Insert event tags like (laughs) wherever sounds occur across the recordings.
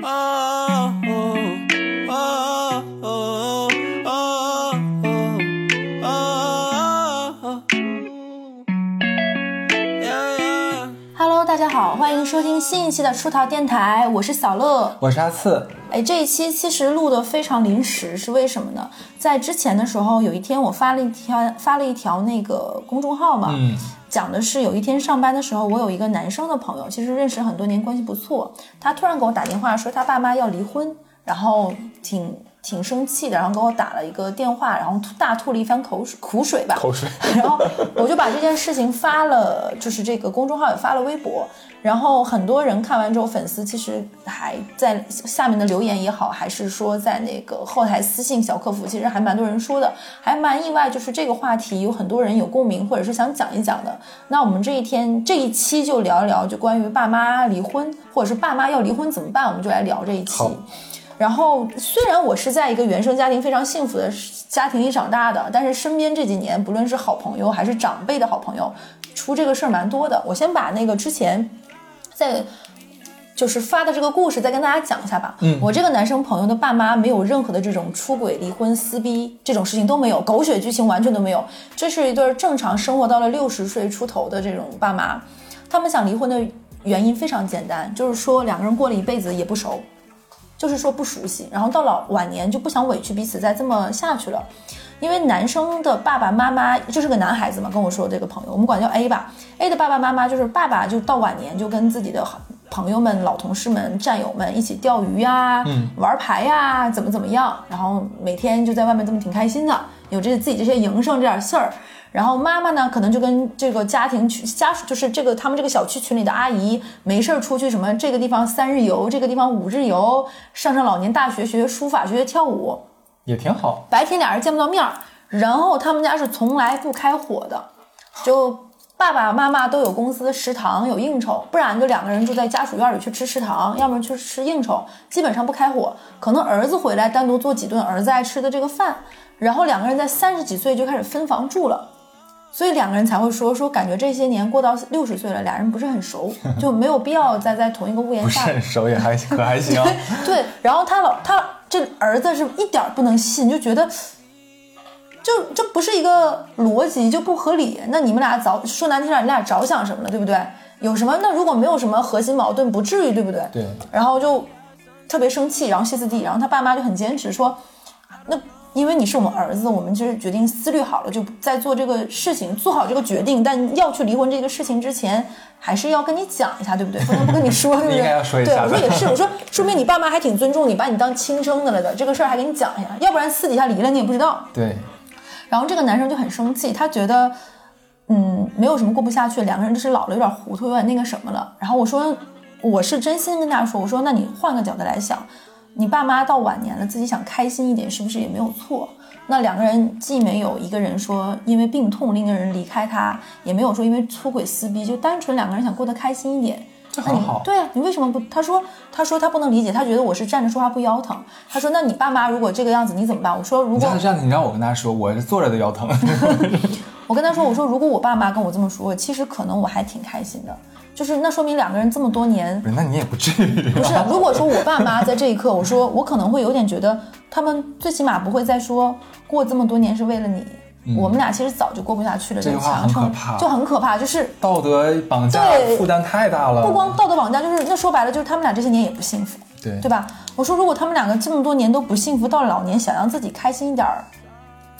Hello，大家好，欢迎收听新一期的出逃电台，我是小乐，我是阿次。哎，这一期其实录的非常临时，是为什么呢？在之前的时候，有一天我发了一条发了一条那个公众号嘛，嗯，讲的是有一天上班的时候，我有一个男生的朋友，其实认识很多年，关系不错，他突然给我打电话说他爸妈要离婚，然后挺。挺生气的，然后给我打了一个电话，然后大吐了一番口水苦水吧，口水。然后我就把这件事情发了，就是这个公众号也发了微博，然后很多人看完之后，粉丝其实还在下面的留言也好，还是说在那个后台私信小客服，其实还蛮多人说的，还蛮意外，就是这个话题有很多人有共鸣，或者是想讲一讲的。那我们这一天这一期就聊一聊，就关于爸妈离婚，或者是爸妈要离婚怎么办，我们就来聊这一期。然后，虽然我是在一个原生家庭非常幸福的家庭里长大的，但是身边这几年，不论是好朋友还是长辈的好朋友，出这个事儿蛮多的。我先把那个之前在就是发的这个故事再跟大家讲一下吧。嗯，我这个男生朋友的爸妈没有任何的这种出轨、离婚、撕逼这种事情都没有，狗血剧情完全都没有。这是一对正常生活到了六十岁出头的这种爸妈，他们想离婚的原因非常简单，就是说两个人过了一辈子也不熟。就是说不熟悉，然后到了晚年就不想委屈彼此再这么下去了，因为男生的爸爸妈妈就是个男孩子嘛，跟我说这个朋友，我们管叫 A 吧，A 的爸爸妈妈就是爸爸就到晚年就跟自己的朋友们、老同事们、战友们一起钓鱼呀，嗯，玩牌呀，怎么怎么样，然后每天就在外面这么挺开心的，有这自己这些营生这点事儿。然后妈妈呢，可能就跟这个家庭群家属，就是这个他们这个小区群里的阿姨，没事儿出去什么这个地方三日游，这个地方五日游，上上老年大学，学学书法，学学跳舞，也挺好。白天俩人见不到面儿，然后他们家是从来不开火的，就爸爸妈妈都有公司食堂有应酬，不然就两个人住在家属院里去吃食堂，要么去吃应酬，基本上不开火。可能儿子回来单独做几顿儿子爱吃的这个饭，然后两个人在三十几岁就开始分房住了。所以两个人才会说说，感觉这些年过到六十岁了，俩人不是很熟，(laughs) 就没有必要再在同一个屋檐下。不是很熟也还可还行。对，然后他老他这儿子是一点不能信，就觉得就这不是一个逻辑，就不合理。那你们俩早说难听点，你俩着想什么了，对不对？有什么？那如果没有什么核心矛盾，不至于，对不对？对。然后就特别生气，然后歇斯底里，然后他爸妈就很坚持说，那。因为你是我们儿子，我们就是决定思虑好了，就在做这个事情，做好这个决定。但要去离婚这个事情之前，还是要跟你讲一下，对不对？(laughs) 不能不跟你说，对不对？应该要说一下。对，我说也是，我说说明你爸妈还挺尊重你，把你当亲生的了的。这个事儿还给你讲一下，要不然私底下离了你也不知道。对。然后这个男生就很生气，他觉得，嗯，没有什么过不下去，两个人就是老了，有点糊涂，有点那个什么了。然后我说，我是真心跟大家说，我说那你换个角度来想。你爸妈到晚年了，自己想开心一点，是不是也没有错？那两个人既没有一个人说因为病痛另一个人离开他，也没有说因为出轨撕逼，就单纯两个人想过得开心一点，这很好。对啊，你为什么不？他说，他说他不能理解，他觉得我是站着说话不腰疼。他说，那你爸妈如果这个样子，你怎么办？我说，如果这样子，你让我跟他说，我是坐着都腰疼。(laughs) 我跟他说，我说如果我爸妈跟我这么说，其实可能我还挺开心的。就是那说明两个人这么多年，不是？那你也不至于。(laughs) 不是，如果说我爸妈在这一刻，我说我可能会有点觉得，他们最起码不会再说过这么多年是为了你。我们俩其实早就过不下去了。这个话很可怕，就很可怕，就是道德绑架，负担太大了。不光道德绑架，就是那说白了，就是他们俩这些年也不幸福，对对吧？我说如果他们两个这么多年都不幸福，到老年想让自己开心一点儿。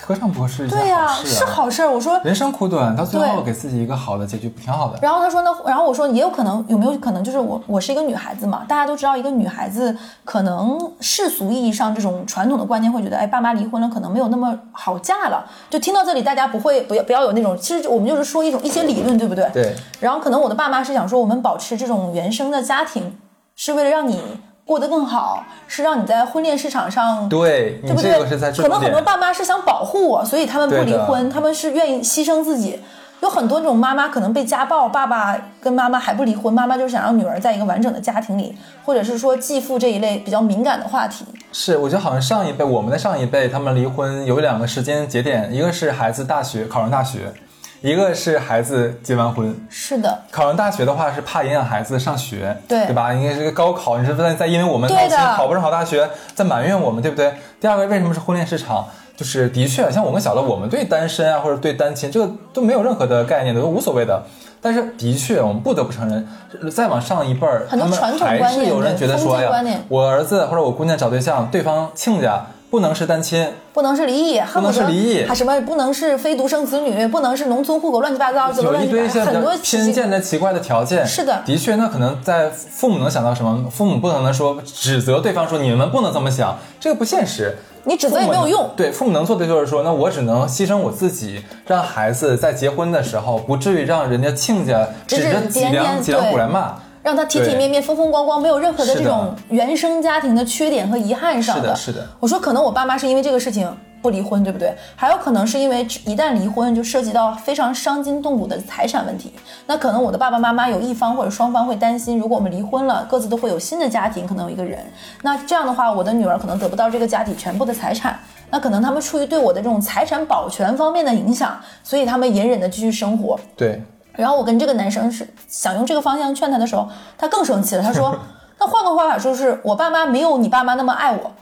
何尝不是一对呀，是好事儿。我说人生苦短，到最后给自己一个好的结局，不挺好的？然后他说那，然后我说也有可能，有没有可能就是我我是一个女孩子嘛？大家都知道，一个女孩子可能世俗意义上这种传统的观念会觉得，哎，爸妈离婚了，可能没有那么好嫁了。就听到这里，大家不会不要不要有那种，其实我们就是说一种一些理论，对不对？对。然后可能我的爸妈是想说，我们保持这种原生的家庭，是为了让你。过得更好，是让你在婚恋市场上对，对不对？可能很多爸妈是想保护我，所以他们不离婚，他们是愿意牺牲自己。有很多这种妈妈可能被家暴，爸爸跟妈妈还不离婚，妈妈就是想让女儿在一个完整的家庭里，或者是说继父这一类比较敏感的话题。是，我觉得好像上一辈，我们的上一辈，他们离婚有两个时间节点，一个是孩子大学考上大学。一个是孩子结完婚，是的，考上大学的话是怕影响孩子上学，对对吧？因为这个高考，你是不是在因为我们考不上好大学，在埋怨我们，对不对？第二个，为什么是婚恋市场？就是的确，像我们小乐，我们对单身啊或者对单亲这个都没有任何的概念的，都无所谓的。但是的确，我们不得不承认，再往上一辈儿，他们很多传统还观念是有人觉得说，哎呀我儿子或者我姑娘找对象，对方亲家不能是单亲，不能是离异，不能是离异还什么不能是非独生子女，不能是农村户口，乱七八糟，有一乱七八糟，堆很多偏见的奇怪的条件。是的的确，那可能在父母能想到什么？父母不可能说指责对方说你们不能这么想，这个不现实。你指责也没有用。对，父母能做的就是说，那我只能牺牲我自己，让孩子在结婚的时候不至于让人家亲家指指着脊梁脊梁骨来骂。让他体体面面、风风光光，没有任何的这种原生家庭的缺点和遗憾上是的是的我说可能我爸妈是因为这个事情不离婚，对不对？还有可能是因为一旦离婚，就涉及到非常伤筋动骨的财产问题。那可能我的爸爸妈妈有一方或者双方会担心，如果我们离婚了，各自都会有新的家庭，可能有一个人。那这样的话，我的女儿可能得不到这个家庭全部的财产。那可能他们出于对我的这种财产保全方面的影响，所以他们隐忍的继续生活。对，然后我跟这个男生是想用这个方向劝他的时候，他更生气了。他说：“ (laughs) 那换个方法说，是我爸妈没有你爸妈那么爱我，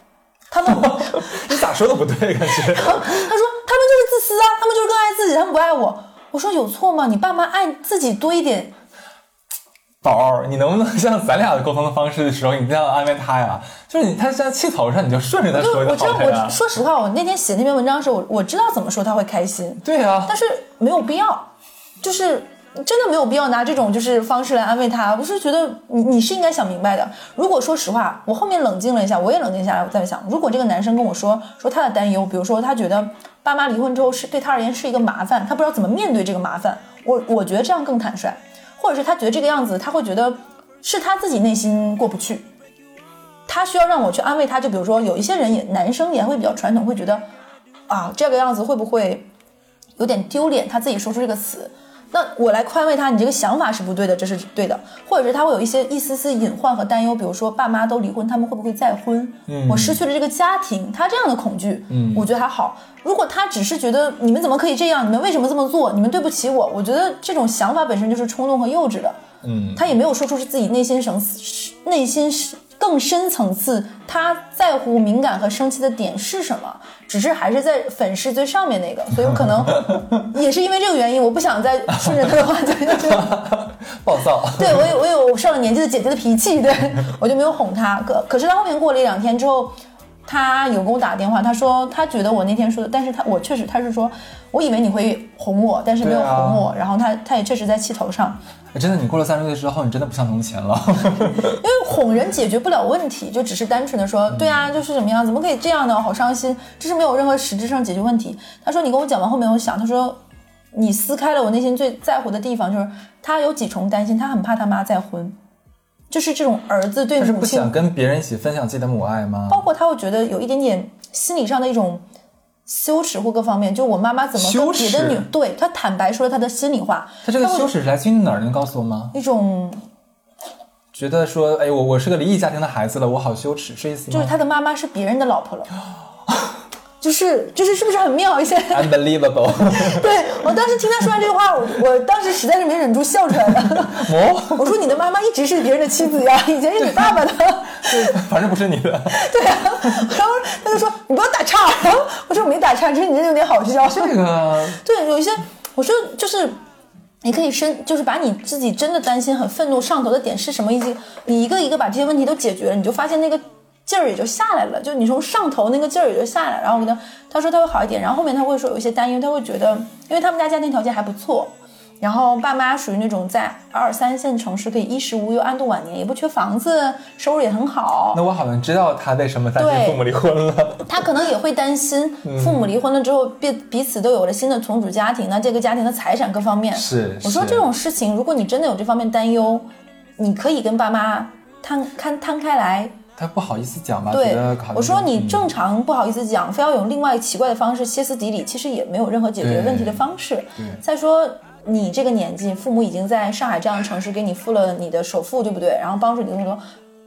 他们，(laughs) 你咋说都不对，感觉。(laughs) 他说：“他们就是自私啊，他们就是更爱自己，他们不爱我。”我说有错吗？你爸妈爱自己多一点，宝儿，你能不能像咱俩沟通的方式的时候，你这样安慰他呀？就是你他现在气头上，你就顺着他就说就我知道我。说实话，我那天写那篇文章的时候，我我知道怎么说他会开心，对啊、但是没有必要，就是真的没有必要拿这种就是方式来安慰他。我是觉得你你是应该想明白的。如果说实话，我后面冷静了一下，我也冷静下来，我在想，如果这个男生跟我说说他的担忧，比如说他觉得爸妈离婚之后是对他而言是一个麻烦，他不知道怎么面对这个麻烦，我我觉得这样更坦率，或者是他觉得这个样子，他会觉得是他自己内心过不去。他需要让我去安慰他，就比如说有一些人也男生也会比较传统，会觉得啊这个样子会不会有点丢脸？他自己说出这个词，那我来宽慰他，你这个想法是不对的，这是对的，或者是他会有一些一丝丝隐患和担忧，比如说爸妈都离婚，他们会不会再婚？嗯我失去了这个家庭，他这样的恐惧，嗯我觉得还好。如果他只是觉得你们怎么可以这样，你们为什么这么做，你们对不起我，我觉得这种想法本身就是冲动和幼稚的。嗯，他也没有说出是自己内心层次、内心是更深层次他在乎、敏感和生气的点是什么，只是还是在粉饰最上面那个，所以我可能 (laughs) 也是因为这个原因，我不想再顺着他的话讲下去。(laughs) 暴躁。(laughs) 对我有我有上了年纪的姐姐的脾气，对我就没有哄他。可可是到后面过了一两天之后，他有给我打电话，他说他觉得我那天说的，但是他我确实他是说，我以为你会哄我，但是没有哄我，然后他他也确实在气头上。真的，你过了三十岁之后，你真的不像从前了。(laughs) 因为哄人解决不了问题，就只是单纯的说，对啊，就是怎么样，怎么可以这样呢？好伤心，这是没有任何实质上解决问题。他说你跟我讲完后面，我想，他说你撕开了我内心最在乎的地方，就是他有几重担心，他很怕他妈再婚，就是这种儿子对母亲不想跟别人一起分享自己的母爱吗？包括他会觉得有一点点心理上的一种羞耻或各方面，就我妈妈怎么跟羞别的耻女对他坦白说了他的心里话，他这个羞耻是来自于哪儿？能告诉我吗？一种觉得说，哎，我我是个离异家庭的孩子了，我好羞耻，是意思吗？就是他的妈妈是别人的老婆了，(gasps) 就是就是是不是很妙一些？unbelievable。(laughs) 对我当时听他说完这句话，我我当时实在是没忍住笑出来了。(laughs) 哦，我说你的妈妈一直是别人的妻子呀，以前是你爸爸的。(laughs) 反正不是你的。对啊，然后他就说你不要打岔，然后我说我没打岔，只是你这有点好笑。这个对，有一些我说就是。你可以深，就是把你自己真的担心、很愤怒、上头的点是什么，以及你一个一个把这些问题都解决了，你就发现那个劲儿也就下来了，就你从上头那个劲儿也就下来。然后我跟他他说他会好一点，然后后面他会说有一些担忧，他会觉得，因为他们家家庭条件还不错，然后爸妈属于那种在二三线城市可以衣食无忧、安度晚年，也不缺房子，收入也很好。那我好像知道他为什么担心父母离婚了。他可能也会担心 (laughs) 父母离婚了之后，彼彼此都有了新的重组家庭，那这个家庭的财产各方面，是是我说这种事情，如果你真的有这方面担忧，你可以跟爸妈摊摊摊开来。他不好意思讲吧？对我说你嗯正常不好意思讲，非要用另外奇怪的方式歇斯底里，其实也没有任何解决问题的方式对。再说你这个年纪，父母已经在上海这样的城市给你付了你的首付，对不对？然后帮助你那么多。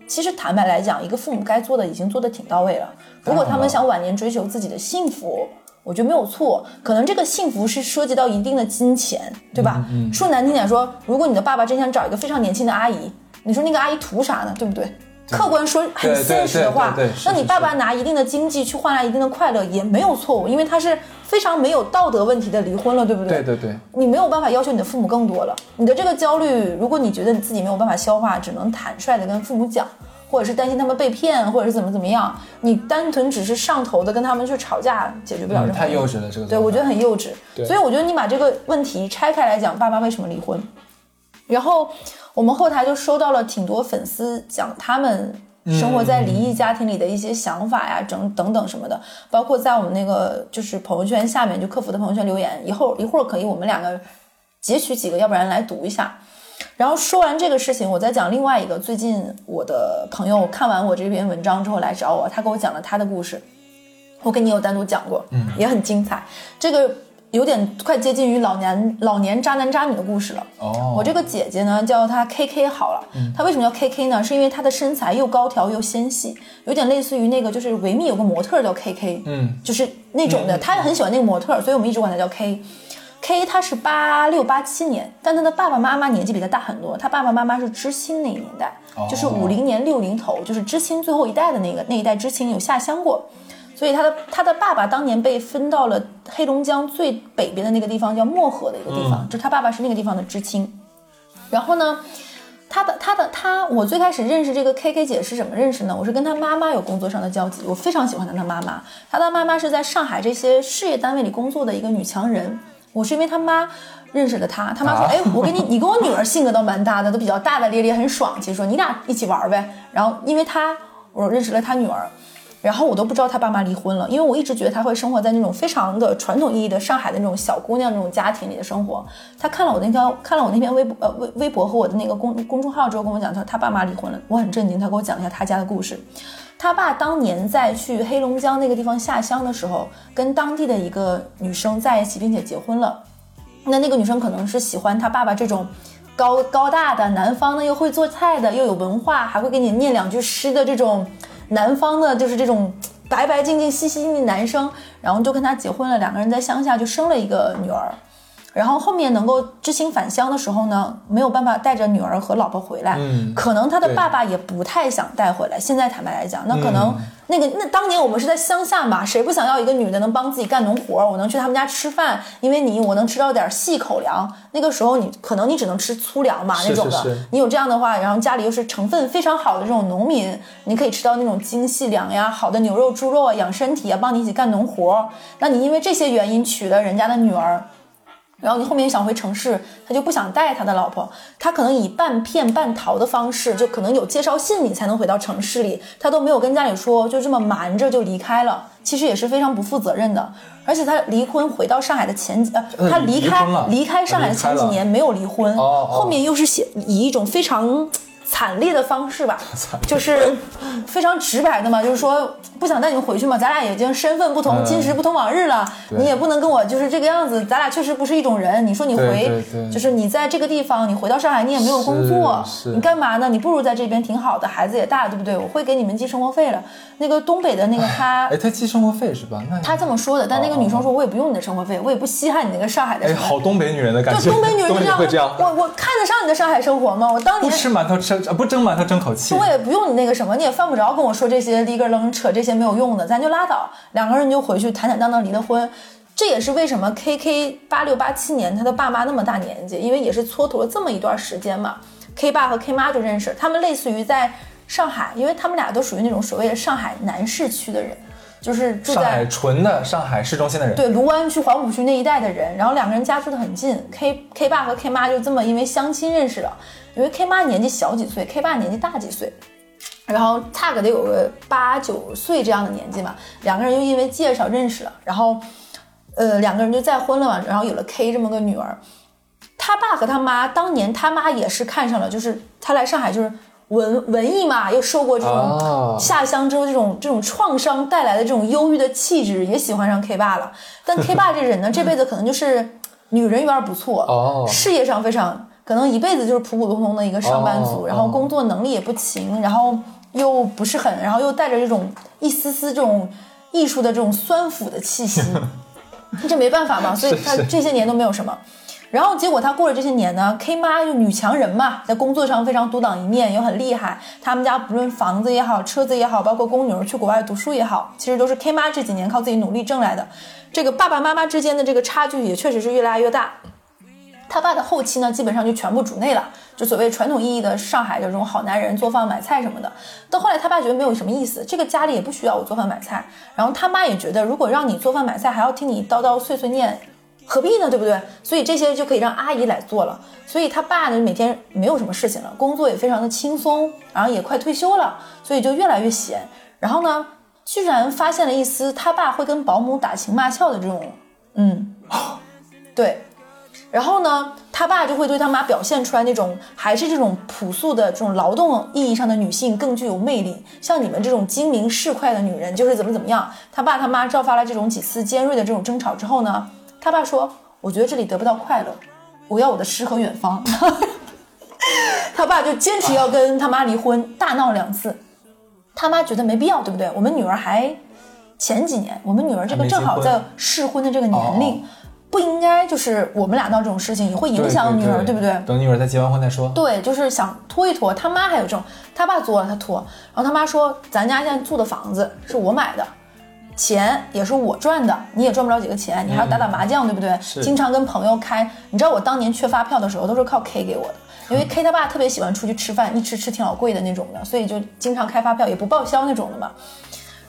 其实坦白来讲，一个父母该做的已经做的挺到位了。如果他们想晚年追求自己的幸福，我觉得没有错，可能这个幸福是涉及到一定的金钱，对吧？说难听点说，如果你的爸爸真想找一个非常年轻的阿姨，你说那个阿姨图啥呢？对不对？客观说很对对现实的话那你爸爸拿一定的经济去换来一定的快乐也没有错误，因为他是非常没有道德问题的离婚了，对不对对对，你没有办法要求你的父母更多了。你的这个焦虑，如果你觉得你自己没有办法消化，只能坦率的跟父母讲，或者是担心他们被骗，或者是怎么怎么样，你单纯只是上头的跟他们去吵架，解决不了。太幼稚了，这个。对，我觉得很幼稚。所以我觉得你把这个问题拆开来讲，爸妈为什么离婚？然后我们后台就收到了挺多粉丝讲他们生活在离异家庭里的一些想法呀，整等等什么的，包括在我们那个就是朋友圈下面就客服的朋友圈留言，一会儿一会儿可以我们两个截取几个，要不然来读一下。然后说完这个事情，我再讲另外一个。最近我的朋友看完我这篇文章之后来找我，他给我讲了他的故事，我跟你有单独讲过，嗯，也很精彩。这个有点快接近于老年老年渣男渣女的故事了。哦，我这个姐姐呢，叫她 K K 好了。她为什么叫 K K 呢？是因为她的身材又高挑又纤细，有点类似于那个就是维密有个模特叫 K K，嗯，就是那种的。她也很喜欢那个模特，所以我们一直管她叫 K。K 她是八六八七年，但她的爸爸妈妈年纪比她大很多。她爸爸妈妈是知青那一年代，就是五零年六零头，就是知青最后一代的那个那一代知青有下乡过。所以他的他的爸爸当年被分到了黑龙江最北边的那个地方，叫漠河的一个地方，就他爸爸是那个地方的知青。然后呢，他的他的他，我最开始认识这个 K K 姐是怎么认识呢？我是跟他妈妈有工作上的交集，我非常喜欢他的妈妈。他的妈妈是在上海这些事业单位里工作的一个女强人，我是因为他妈。认识了他，他妈说：“啊哎，我跟你，你跟我女儿性格倒蛮搭的，都比较大大咧咧，很爽气。说你俩一起玩呗。然后因为他，我认识了他女儿，然后我都不知道他爸妈离婚了，因为我一直觉得他会生活在那种非常的传统意义的上海的那种小姑娘那种家庭里的生活。他看了我那条看了我那篇微博呃微微博和我的那个公公众号之后，跟我讲他他爸妈离婚了，我很震惊。他给我讲了一下他家的故事。他爸当年在去黑龙江那个地方下乡的时候，跟当地的一个女生在一起，并且结婚了。那那个女生可能是喜欢他爸爸这种高高大的南方的，又会做菜的，又有文化，还会给你念两句诗的这种南方的，就是这种白白净净、细细腻男生。然后就跟他结婚了，两个人在乡下就生了一个女儿。然后后面能够知青返乡的时候呢，没有办法带着女儿和老婆回来，嗯可能他的爸爸也不太想带回来。现在坦白来讲，那可能那个那当年我们是在乡下嘛，谁不想要一个女的能帮自己干农活？我能去他们家吃饭，因为你我能吃到点细口粮。那个时候你可能你只能吃粗粮嘛那种的，是是你有这样的话，然后家里又是成分非常好的这种农民，你可以吃到那种精细粮呀、好的牛肉、猪肉啊，养身体啊，帮你一起干农活。那你因为这些原因娶了人家的女儿。然后你后面想回城市，他就不想带他的老婆，他可能以半骗半逃的方式，就可能有介绍信你才能回到城市里，他都没有跟家里说，就这么瞒着就离开了，其实也是非常不负责任的。而且他离婚回到上海的前几，呃，呃他离开离离开上海的前几年没有离婚，哦哦。后面又是写以一种非常。惨烈的方式吧，(laughs) 就是非常直白的嘛，就是说不想带你们回去嘛，咱俩已经身份不同，嗯今时不同往日了，你也不能跟我就是这个样子，咱俩确实不是一种人。你说你回，就是你在这个地方，你回到上海，你也没有工作，你干嘛呢？你不如在这边挺好的，孩子也大，对不对？我会给你们寄生活费了。那个东北的那个他哎，他寄生活费是吧？那他这么说的，但那个女生说，我也不用你的生活费，我也不稀罕你那个上海的哎。好东北女人的感觉。就东北女人就这样，会这样，我我看得上你的上海生活吗？我当年不吃馒头吃啊不争馒头争口气。我也不用你那个什么，你也犯不着跟我说这些立个楞扯这些没有用的，咱就拉倒。两个人就回去坦坦荡荡离了婚。这也是为什么 K K 八六八七年他的爸妈那么大年纪，因为也是蹉跎了这么一段时间嘛。K 爸和 K 妈就认识，他们类似于在上海，因为他们俩都属于那种所谓的上海南市区的人，就是住上海在纯的上海市中心的人，对卢湾区、黄浦区那一带的人，然后两个人家住的很近，K K 爸和 K 妈就这么因为相亲认识了，因为 K 妈年纪小几岁，K 爸年纪大几岁，然后差个得有个八九岁这样的年纪嘛，两个人又因为介绍认识了，然后呃两个人就再婚了嘛，然后有了 K 这么个女儿。他爸和他妈当年他妈也是看上了，就是他来上海就是文文艺嘛，又受过这种哦下乡之后这种这种创伤带来的这种忧郁的气质，也喜欢上 K 爸了。但 K 爸这人呢，这辈子可能就是女人缘不错，(laughs) 哦事业上非常可能一辈子就是普普通通的一个上班族，哦然后工作能力也不勤，然后又不是很，然后又带着这种一丝丝这种艺术的这种酸腐的气息。(laughs) 这没办法嘛，所以他这些年都没有什么。然后结果他过了这些年呢，K 妈就女强人嘛，在工作上非常独当一面，又很厉害。他们家不论房子也好，车子也好，包括供女儿去国外读书也好，其实都是 K 妈这几年靠自己努力挣来的。这个爸爸妈妈之间的这个差距也确实是越来越大。他爸的后期呢，基本上就全部主内了，就所谓传统意义的上海的这种好男人，做饭买菜什么的。到后来，他爸觉得没有什么意思，这个家里也不需要我做饭买菜。然后他妈也觉得，如果让你做饭买菜，还要听你叨叨碎碎念，何必呢？对不对？所以这些就可以让阿姨来做了。所以他爸呢，每天没有什么事情了，工作也非常的轻松，然后也快退休了，所以就越来越闲。然后呢，居然发现了一丝他爸会跟保姆打情骂俏的这种，嗯，对。然后呢，他爸就会对他妈表现出来那种还是这种朴素的这种劳动意义上的女性更具有魅力。像你们这种精明市侩的女人，就是怎么怎么样。他爸他妈爆发了这种几次尖锐的这种争吵之后呢，他爸说：“我觉得这里得不到快乐，我要我的诗和远方。”他爸就坚持要跟他妈离婚，大闹两次。他妈觉得没必要，对不对？我们女儿还前几年，我们女儿这个正好在适婚的这个年龄。不应该就是我们俩闹这种事情，也会影响女儿，对不对？等女儿再结完婚再说。对，就是想拖一拖。他妈还有这种，他爸作了，他拖。然后他妈说：“咱家现在住的房子是我买的，钱也是我赚的，你也赚不了几个钱，你还要打打麻将，对不对？经常跟朋友开。你知道我当年缺发票的时候，都是靠 K 给我的，因为 (laughs) K 他爸特别喜欢出去吃饭，一吃吃挺老贵的那种的，所以就经常开发票，也不报销那种的嘛。”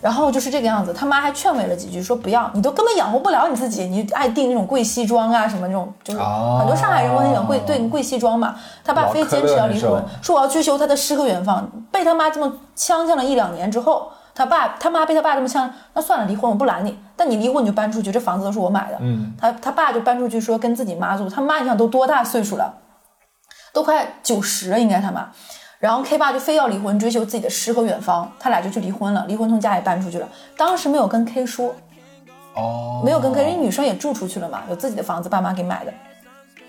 然后就是这个样子，他妈还劝慰了几句，说不要，你都根本养活不了你自己，你爱订那种贵西装啊什么那种，就是很多上海人我很喜欢贵对贵西装嘛。他爸非坚持要离婚，说我要追求他的诗和远方。被他妈这么呛呛了一两年之后，他爸他妈被他爸这么呛，那算了，离婚我不拦你，但你离婚你就搬出去，这房子都是我买的。嗯，他他爸就搬出去说跟自己妈住，他妈你想都多大岁数了，都快九十了应该他妈。然后 K 爸就非要离婚，追求自己的诗和远方，他俩就去离婚了。离婚从家也搬出去了，当时没有跟 K 说，哦，没有跟 K，因为女生也住出去了嘛，有自己的房子，爸妈给买的。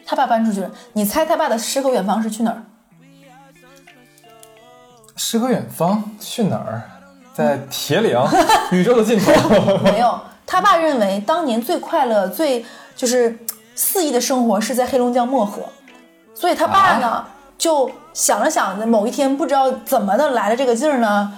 他爸搬出去了，你猜他爸的诗和远方是去哪儿？诗和远方去哪儿？在铁岭，(laughs) 宇宙的尽头。(laughs) 没有，他爸认为当年最快乐、最就是肆意的生活是在黑龙江漠河，所以他爸呢。啊就想了想，某一天不知道怎么的来了这个劲儿呢，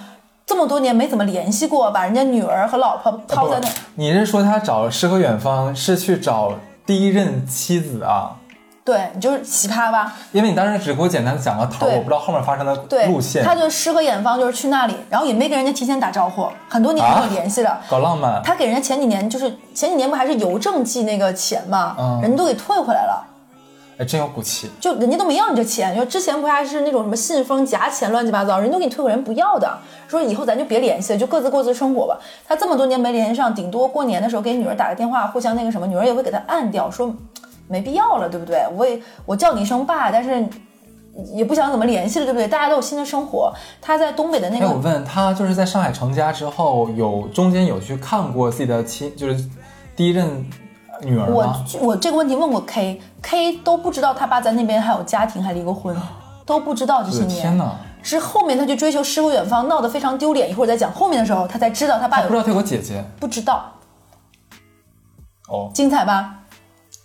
这么多年没怎么联系过，把人家女儿和老婆抛在那。你是说他找诗和远方是去找第一任妻子啊？对，你就是奇葩吧？因为你当时只给我简单讲个头，我不知道后面发生的路线。他就诗和远方就是去那里，然后也没跟人家提前打招呼，很多年没有联系了。搞浪漫。他给人家前几年就是前几年不还是邮政寄那个钱嘛，嗯、人家都给退回来了。哎，真有骨气！就人家都没要你这钱，就之前不还是那种什么信封夹钱乱七八糟，人都给你退回，人不要的，说以后咱就别联系了，就各自过自生活吧。他这么多年没联系上，顶多过年的时候给女儿打个电话，互相那个什么，女儿也会给他按掉，说没必要了，对不对？我也我叫你一声爸，但是也不想怎么联系了，对不对？大家都有新的生活。他在东北的那个，哎，我问他，就是在上海成家之后，有中间有去看过自己的亲，就是第一任。女儿我我这个问题问过 K，K 都不知道他爸在那边还有家庭，还离过婚，都不知道这些年。天哪！是后面他去追求诗和远方，闹得非常丢脸。一会儿再讲后面的时候，他才知道他爸有。不知道他有个姐姐。不知道。哦。精彩吧？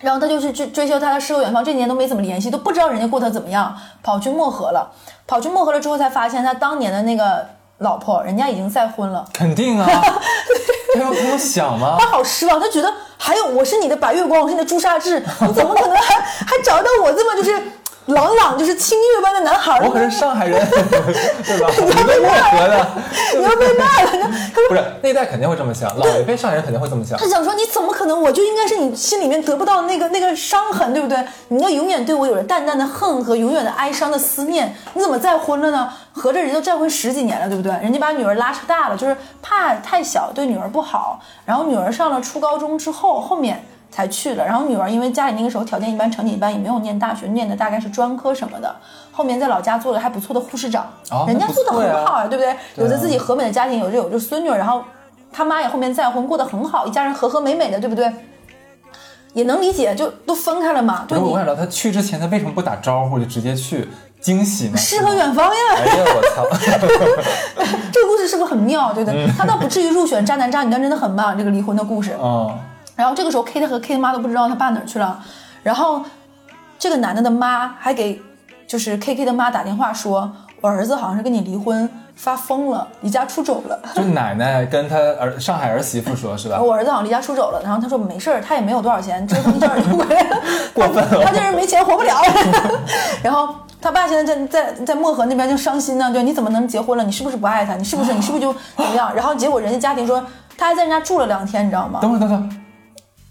然后他就去追追求他的诗和远方，这几年都没怎么联系，都不知道人家过得怎么样，跑去漠河了。跑去漠河了之后，才发现他当年的那个老婆，人家已经再婚了。肯定啊。(laughs) 他要跟我想吗？他好失望，他觉得还有我是你的白月光，我是你的朱砂痣，你怎么可能还还找到我这么就是朗朗就是清月般的男孩？我可是上海人，(laughs) 对吧？你要被骂的，你要被骂了。他说不是那一代肯定会这么想，老一辈上海人肯定会这么想。他想说你怎么可能？我就应该是你心里面得不到那个那个伤痕，对不对？你要永远对我有着淡淡的恨和永远的哀伤的思念，你怎么再婚了呢？合着人都再婚十几年了，对不对？人家把女儿拉扯大了，就是怕太小对女儿不好。然后女儿上了初高中之后，后面才去了。然后女儿因为家里那个时候条件一般，成绩一般，也没有念大学，念的大概是专科什么的。后面在老家做了还不错的护士长，哦、人家做的很好啊，对不对？有着自己和美的家庭，有着有着孙女，然后他妈也后面再婚，过得很好，一家人和和美美的，对不对？也能理解，就都分开了嘛。对我想知道他去之前他为什么不打招呼就直接去？惊喜呢？诗和远方呀！哎呀，我操！(laughs) 这个故事是不是很妙？对不对？他倒不至于入选渣男渣女，但真的很棒。这个离婚的故事，嗯，然后这个时候 K 他和 K 他妈都不知道他爸哪儿去了，然后这个男的的妈还给就是 K K 的妈打电话说，我儿子好像是跟你离婚发疯了，离家出走了。就奶奶跟他儿上海儿媳妇说，是吧？我儿子好像离家出走了，然后他说没事儿，他也没有多少钱，折腾一阵儿就回来了。(laughs) 过分了他这人没钱活不了。(laughs) 然后他爸现在在在在漠河那边就伤心呢，就，你怎么能结婚了？你是不是不爱他？你是不是你是不是就怎么样？然后结果人家家庭说他还在人家住了两天，你知道吗？等会儿，等会儿，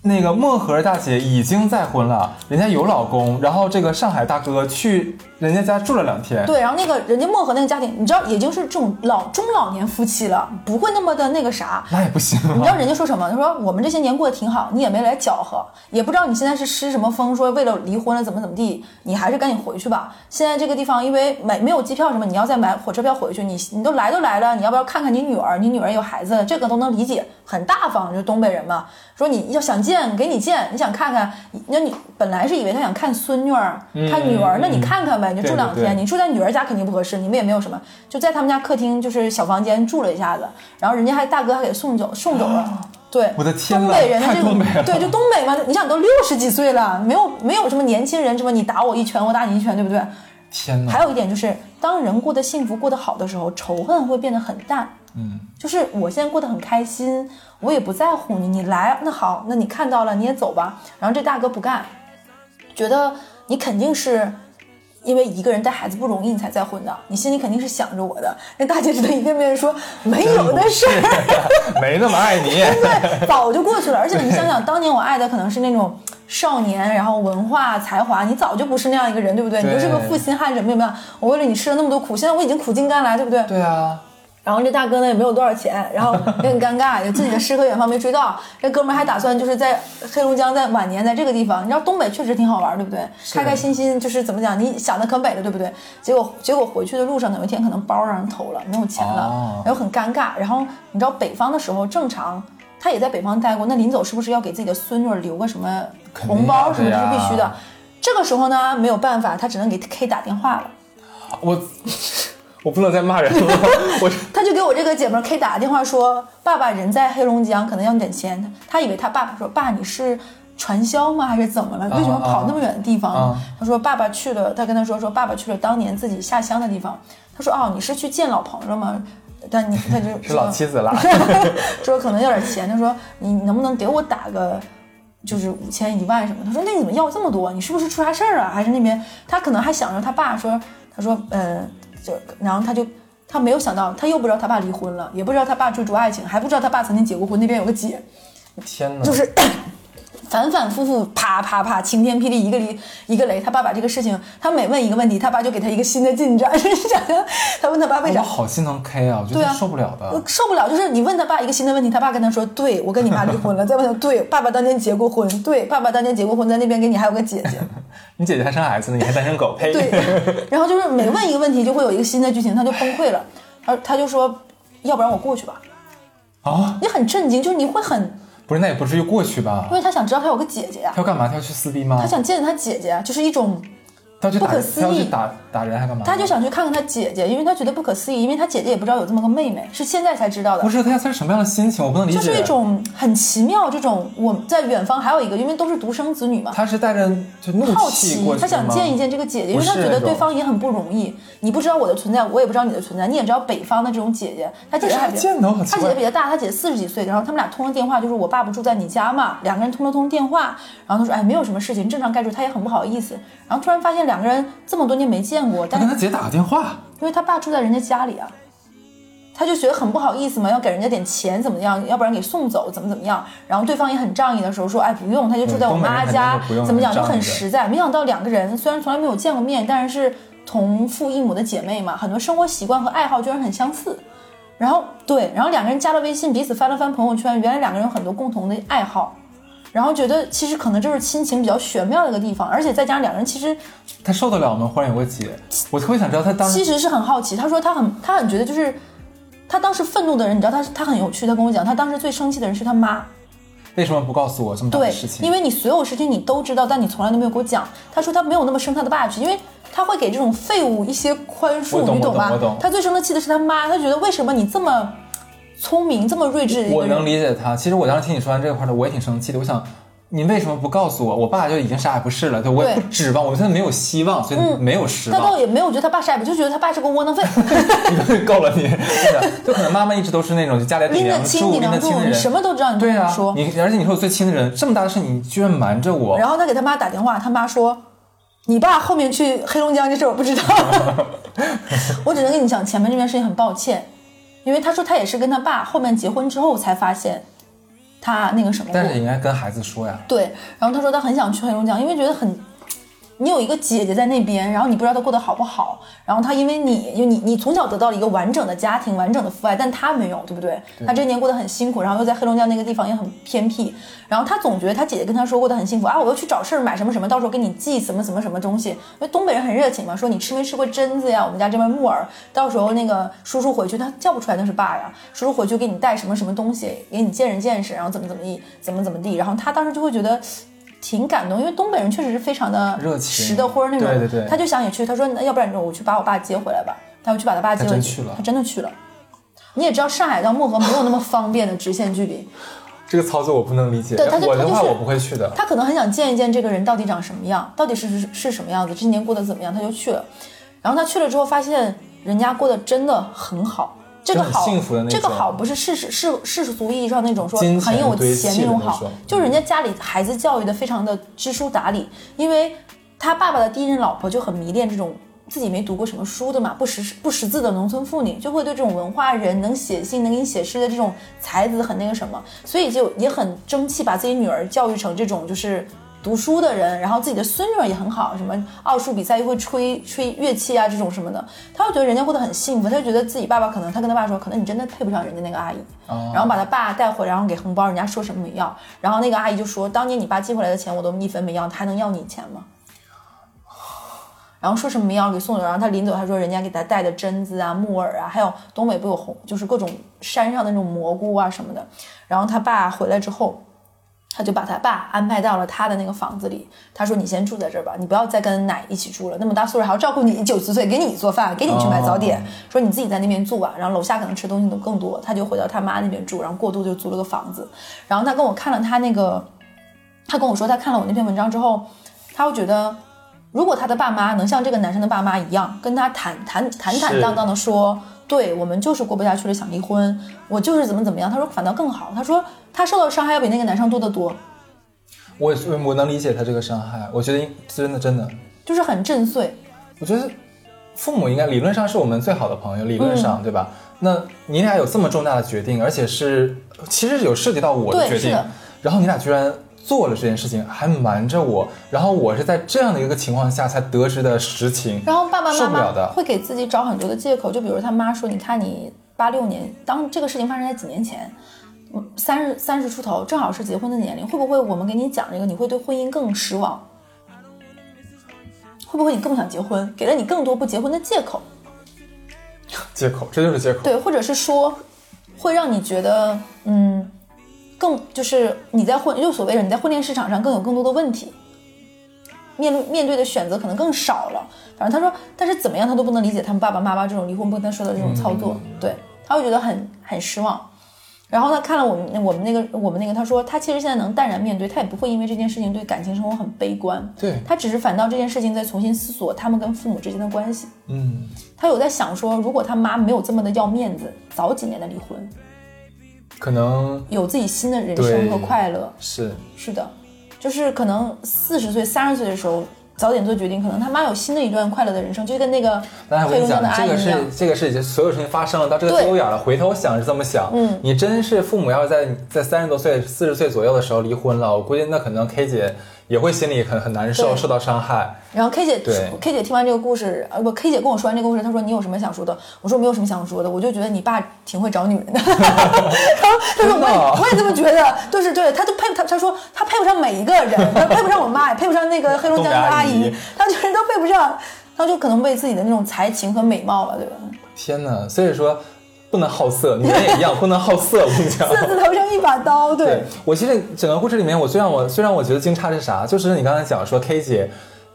那个漠河大姐已经再婚了，人家有老公，然后这个上海大哥去人家家住了两天，对，然后那个人家漠河那个家庭，你知道已经是这种老中老年夫妻了，不会那么的那个啥。那也不行你知道啊。人家说什么？他说我们这些年过得挺好，你也没来搅和，也不知道你现在是失什么风，说为了离婚了怎么怎么地，你还是赶紧回去吧。现在这个地方因为买没有机票什么，你要再买火车票回去，你你都来都来了，你要不要看看你女儿？你女儿有孩子，这个都能理解，很大方，就东北人嘛。说你要想见给你见，你想看看，那你本来是以为他想看孙女儿、看女儿，那你看看呗，你就住两天，对对对你住在女儿家肯定不合适，你们也没有什么，就在他们家客厅就是小房间住了一下子，然后人家还大哥还给送走送走了。对，我的天呐东北人的这种太东北了对，就东北嘛，你想都六十几岁了，没有没有什么年轻人什么你打我一拳我打你一拳，对不对？天哪！还有一点就是，当人过得幸福、过得好的时候，仇恨会变得很淡。嗯，就是我现在过得很开心，我也不在乎你，你来那好，那你看到了你也走吧。然后这大哥不干，觉得你肯定是因为一个人带孩子不容易，你才再婚的，你心里肯定是想着我的。那大姐只能一遍遍说没有的事儿。(laughs) 没那么爱你。对，早就过去了。而且你想想，当年我爱的可能是那种少年，然后文化才华，你早就不是那样一个人，对不对？你就是个负心汉，怎么怎么样？我为了你吃了那么多苦，现在我已经苦尽甘来，对不对？对啊，然后这大哥呢也没有多少钱，然后也很尴尬，有自己的诗和远方没追到。这哥们儿还打算就是在黑龙江在晚年在这个地方，你知道东北确实挺好玩，对不对？开开心心就是怎么讲，你想的可美了，对不对？结果结果回去的路上有一天可能包让人偷了，没有钱了，哦然后很尴尬。然后你知道北方的时候正常。他也在北方待过，那临走是不是要给自己的孙女留个什么红包什么？这的是必须的。这个时候呢，没有办法，他只能给 K 打电话了。我我不能再骂人了，(laughs) 我他就给我这个姐们儿 K 打个电话说，爸爸人在黑龙江，可能要你点钱。他以为他爸爸说，爸你是传销吗？还是怎么了？为什么跑那么远的地方呢？啊他说爸爸去了，他跟他说说爸爸去了当年自己下乡的地方。他说哦，你是去见老朋友吗？但你他就是老妻子了 (laughs) 说可能要点钱。他说你能不能给我打个？就是五千一万什么？他说那你怎么要这么多？你是不是出啥事儿啊？还是那边他可能还想着他爸说，他说呃，就然后他就他没有想到，他又不知道他爸离婚了，也不知道他爸追逐爱情，还不知道他爸曾经结过婚，那边有个姐，天哪！就是反反复复啪啪啪晴天霹雳一个雷一个雷。他爸把这个事情，他每问一个问题，他爸就给他一个新的进展。是想想，(laughs) 他问他爸为啥我好心疼 K 啊，我觉对啊得受不了的。受不了，就是你问他爸一个新的问题，他爸跟他说：“对我跟你妈离婚了。”再问他：“对，爸爸当年结过婚。对，爸爸当年结过婚，在那边给你还有个姐姐。(laughs) 你姐姐还生孩子呢，你还单身狗，呸！对，然后就是每问一个问题，就会有一个新的剧情，他就崩溃了。他他就说：“要不然我过去吧。啊”，你很震惊，就是你会很，不是，那也不至于过去吧因？为他想知道他有个姐姐呀、他要干嘛？他要去撕逼吗？他想见他姐姐，就是一种，他要去打，不可思议打打人，还干嘛？他就想去看看他姐姐，因为他觉得不可思议，因为他姐姐也不知道有这么个妹妹，是现在才知道的不。是他他是什么样的心情？我不能理解。就是一种很奇妙，这种我在远方还有一个，因为都是独生子女嘛，他是带着就怒好奇气过，去他想见一见这个姐姐，因为他觉得对方也很不容易。你不知道我的存在，我也不知道你的存在，你也知道北方的这种姐姐，他姐姐还他姐姐比较大，他姐四十几岁，然后他们俩通了电话，就是我爸不住在你家嘛，两个人通了通电话，然后他说哎没有什么事情，正常盖住，他也很不好意思，然后突然发现两个人这么多年没见过，但是他跟他姐打个电话，因为他爸住在人家家里啊，他就觉得很不好意思嘛，要给人家点钱怎么样，要不然给送走怎么怎么样。然后对方也很仗义的时候说，哎不用，他就住在我妈家怎么讲就很实在。没想到两个人虽然从来没有见过面，但是是同父异母的姐妹嘛，很多生活习惯和爱好居然很相似。然后对，然后两个人加了微信，彼此翻了翻朋友圈，原来两个人有很多共同的爱好。然后觉得其实可能就是亲情比较玄妙的一个地方，而且再加上两个人其实他受得了吗？忽然有个姐，我特别想知道他当时其实是很好奇，他说他很他很觉得就是，他当时愤怒的人，你知道他他很有趣，他跟我讲，他当时最生气的人是他妈，为什么不告诉我这么大的事，情？因为你所有事情你都知道，但你从来都没有给我讲。他说他没有那么生他的爸去，因为他会给这种废物一些宽恕，你吧懂我懂？他最生的气的是他妈，他觉得为什么你这么。聪明、这么睿智的一我能。理解他。其实我当时听你说完这个话的，我也挺生气的。我想，你为什么不告诉我？我爸就已经啥也不是了，对我也不指望，我现在没有希望，所以没有失他望。倒也没有觉得他爸啥也不，就觉得他爸是个窝囊废，(laughs) 够了你，真的，就可能妈妈一直都是那种就家里顶拎得清拎得清的人，你什么都知道，你都对啊说。，你而且你是我最亲的人，这么大的事你居然瞒着我，然后他给他妈打电话，他妈说：“你爸后面去黑龙江这事我不知道，(laughs) (laughs) 我只能跟你讲前面这件事情很抱歉，因为他说他也是跟他爸后面结婚之后才发现他那个什么。但是也应该跟孩子说呀。对，然后他说他很想去黑龙江，因为觉得很，你有一个姐姐在那边，然后你不知道她过得好不好，然后她因为你，因为你你从小得到了一个完整的家庭、完整的父爱，但她没有，对不对？她这一年过得很辛苦，然后又在黑龙江那个地方也很偏僻，然后她总觉得她姐姐跟她说过得很幸福啊，我要去找事儿买什么什么，到时候给你寄什么什么什么东西，因为东北人很热情嘛，说你吃没吃过榛子呀？我们家这边木耳，到时候那个叔叔回去他叫不出来那是爸呀，叔叔回去给你带什么什么东西，给你见识见识，然后怎么怎么地，怎么怎么地，然后他当时就会觉得。挺感动，因为东北人确实是非常的热情实的或者那种，对对对他就想也去，他说那要不然我去把我爸接回来吧，他就去把他爸接回来，他真去了他真的去了。你也知道，上海到漠河没有那么方便的直线距离，这个操作我不能理解，对他就他就是我的话我不会去的。他可能很想见一见这个人到底长什么样，到底是是是什么样子，这些年过得怎么样，他就去了。然后他去了之后，发现人家过得真的很好。这个好，幸福的那种这个好不是世世世世俗意义上那种说很有钱那种好就是人家家里孩子教育的非常的知书达理，因为他爸爸的第一任老婆就很迷恋这种自己没读过什么书的嘛，不识不识字的农村妇女，就会对这种文化人能写信、能给你写诗的这种才子很那个什么，所以就也很争气，把自己女儿教育成这种就是。读书的人，然后自己的孙女儿也很好，什么奥数比赛又会吹吹乐器啊，这种什么的，他就觉得人家过得很幸福，他就觉得自己爸爸可能他跟他爸说，可能你真的配不上人家那个阿姨，哦然后把他爸带回来，然后给红包，人家说什么没要，然后那个阿姨就说，当年你爸寄回来的钱我都一分没要，他还能要你钱吗？然后说什么没要给送走，然后他临走他说人家给他带的榛子啊、木耳啊，还有东北不有红，就是各种山上的那种蘑菇啊什么的。然后他爸回来之后，他就把他爸安排到了他的那个房子里。他说：“你先住在这儿吧，你不要再跟奶一起住了。那么大岁数还要照顾你九十岁，给你做饭，给你去买早点。说你自己在那边住吧，然后楼下可能吃东西都更多。他就回到他妈那边住，然后过渡就租了个房子。然后他跟我看了他那个，他跟我说他看了我那篇文章之后，他会觉得。”如果他的爸妈能像这个男生的爸妈一样，跟他坦坦坦坦荡荡的说，对我们就是过不下去了，想离婚，我就是怎么怎么样，他说反倒更好。他说他受到的伤害要比那个男生多得多，我我能理解他这个伤害，我觉得真的真的，就是很震碎。我觉得父母应该理论上是我们最好的朋友，理论嗯上、对吧？那你俩有这么重大的决定，而且是其实有涉及到我的决定然后你俩居然做了这件事情，还瞒着我，然后我是在这样的一个情况下才得知的实情，然后爸爸妈妈受不了的会给自己找很多的借口，就比如他妈说：“你看你八六年，当这个事情发生在几年前，嗯三十三十出头，正好是结婚的年龄，会不会我们给你讲这个，你会对婚姻更失望？会不会你更不想结婚，给了你更多不结婚的借口？借口，这就是借口。对，或者是说，会让你觉得，嗯，更就是你在婚，就所谓的你在婚恋市场上更有更多的问题，面面对的选择可能更少了。反正他说，但是怎么样他都不能理解他们爸爸妈妈这种离婚不跟他说的这种操作，对他会觉得很很失望。然后他看了我们我们那个我们那个，他说他其实现在能淡然面对，他也不会因为这件事情对感情生活很悲观，对他只是反倒这件事情在重新思索他们跟父母之间的关系。嗯，他有在想说，如果他妈没有这么的要面子，早几年的离婚，可能有自己新的人生和快乐。是是的，就是可能四十岁、三十岁的时候早点做决定，可能他妈有新的一段快乐的人生，就跟那个这个姨一样是。这个是已经所有事情发生了，到这个节骨眼了，回头想是这么想。嗯，你真是父母要是在在三十多岁、四十岁左右的时候离婚了，我估计那可能 K 姐也会心里很很难受，受到伤害。然后 K 姐对，K 姐听完这个故事，呃不，K 姐跟我说完这个故事，她说你有什么想说的？我说没有什么想说的，我就觉得你爸挺会找女人的。然 (laughs) 后她说我也我也这么觉得，就是对，他都配他她说他配不上每一个人，他配不上我妈，也配不上那个黑龙江的阿东北阿姨姨，他就是都配不上，他就可能为自己的那种才情和美貌吧，对吧？天哪！所以说不能好色，女人也一样，不能好色。我跟你讲。色字头上一把刀，对对我其实整个故事里面，我最让我最让我觉得惊诧是啥？就是你刚才讲说 K 姐，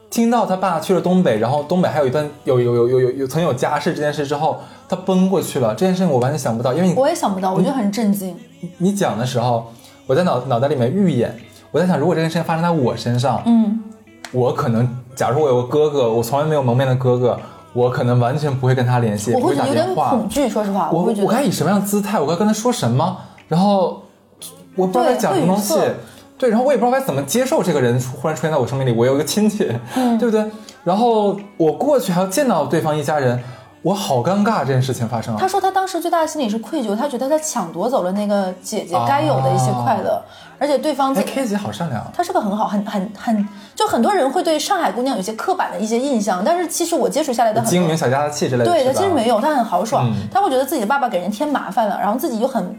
听到她爸去了东北，然后东北还有一段有有有有有有曾有家室这件事之后，她奔过去了。这件事情我完全想不到，因为你我也想不到，我觉得很震惊。你讲的时候，我在脑脑袋里面预演，我在想，如果这件事情发生在我身上，嗯，我可能，假如我有个哥哥，我从来没有蒙面的哥哥，我可能完全不会跟他联系，我会有。点恐惧，说实话，我会觉得我该以什么样的姿态？我该跟他说什么？然后我不知道该对讲什么东西。对，然后我也不知道该怎么接受这个人忽然出现在我生命里。我有一个亲戚，嗯对不对？然后我过去还要见到对方一家人，我好尴尬。这件事情发生了他，说他当时最大的心理是愧疚，他觉得他抢夺走了那个姐姐哦该有的一些快乐，而且对方，K 姐好善良。她是个很好、很很很，就很多人会对上海姑娘有些刻板的一些印象，但是其实我接触下来的很多。精明小家子气之类的，对她，其实没有，她很豪爽，嗯。他会觉得自己的爸爸给人添麻烦了，然后自己又很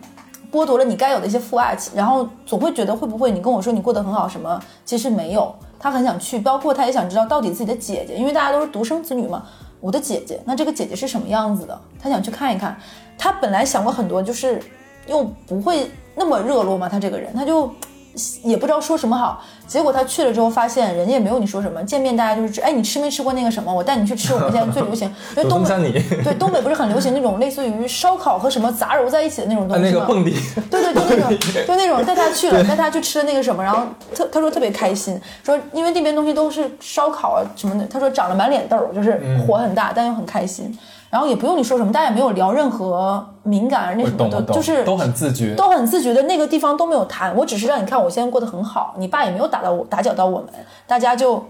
剥夺了你该有的一些父爱，然后总会觉得会不会你跟我说你过得很好什么，其实没有，他很想去，包括他也想知道到底自己的姐姐，因为大家都是独生子女嘛，我的姐姐，那这个姐姐是什么样子的，他想去看一看。他本来想过很多，就是又不会那么热络吗，他这个人，他就。(tsk) 也不知道说什么好，结果他去了之后，发现人家也没有你说什么。见面大家就是，哎，你吃没吃过那个什么？我带你去吃我们现在最流行，因为东北对，东北不是很流行那种类似于烧烤和什么杂糅在一起的那种东啊西吗？那个蹦迪，对对，就那种，就那种带他去了，带他去 (laughs) 吃了那个什么，然后特他说特别开心，说因为那边东西都是烧烤啊什么的，他说长了满脸痘，就是嗯火很大，但又很开心。然后也不用你说什么，大家也没有聊任何敏感啊那什么的，就是都很自觉。都很自觉的那个地方都没有谈，我只是让你看我现在过得很好，你爸也没有打到我打搅到我们，大家就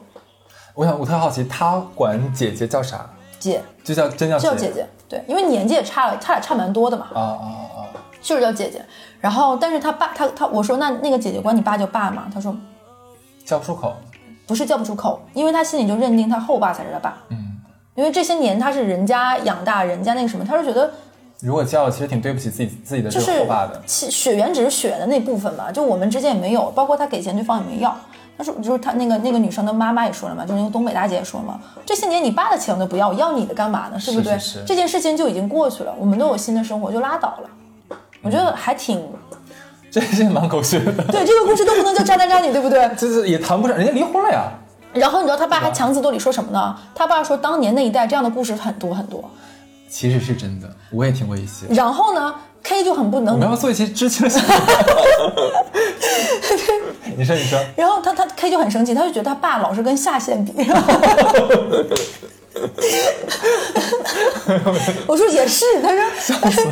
我想我特好奇，他管姐姐叫啥？姐就叫真叫叫姐姐，对，因为年纪也差了，他俩差蛮多的嘛，啊啊啊！就是叫姐姐。然后，但是他爸他他我说那那个姐姐管你爸叫爸嘛？他说叫不出口。不是叫不出口，因为他心里就认定他后爸才是他爸。嗯，因为这些年他是人家养大，人家那个什么，他是觉得如果叫，其实挺对不起自己自己的这就是个后爸的。其血缘只是血缘的那部分嘛，就我们之间也没有，包括他给钱，对方也没要。他说，就是他那个那个女生的妈妈也说了嘛，就是那个东北大姐也说了嘛，这些年你爸的钱我都不要，我要你的干嘛呢？是不对？是是这件事情就已经过去了，我们都有新的生活，就拉倒了。我觉得还挺 (laughs) 这是蛮狗血的，对，这个故事都不能叫渣男渣女，对不对？(laughs) 就是也谈不上，人家离婚了呀。然后你知道他爸还强词夺理说什么呢？他爸说当年那一代这样的故事很多很多。其实是真的，我也听过一些。然后呢，K 就很不能我们要做一期知青的小你说，你说，(laughs) 然后他他 K 就很生气，他就觉得他爸老是跟下线比。(laughs) 我说也是，他说。就是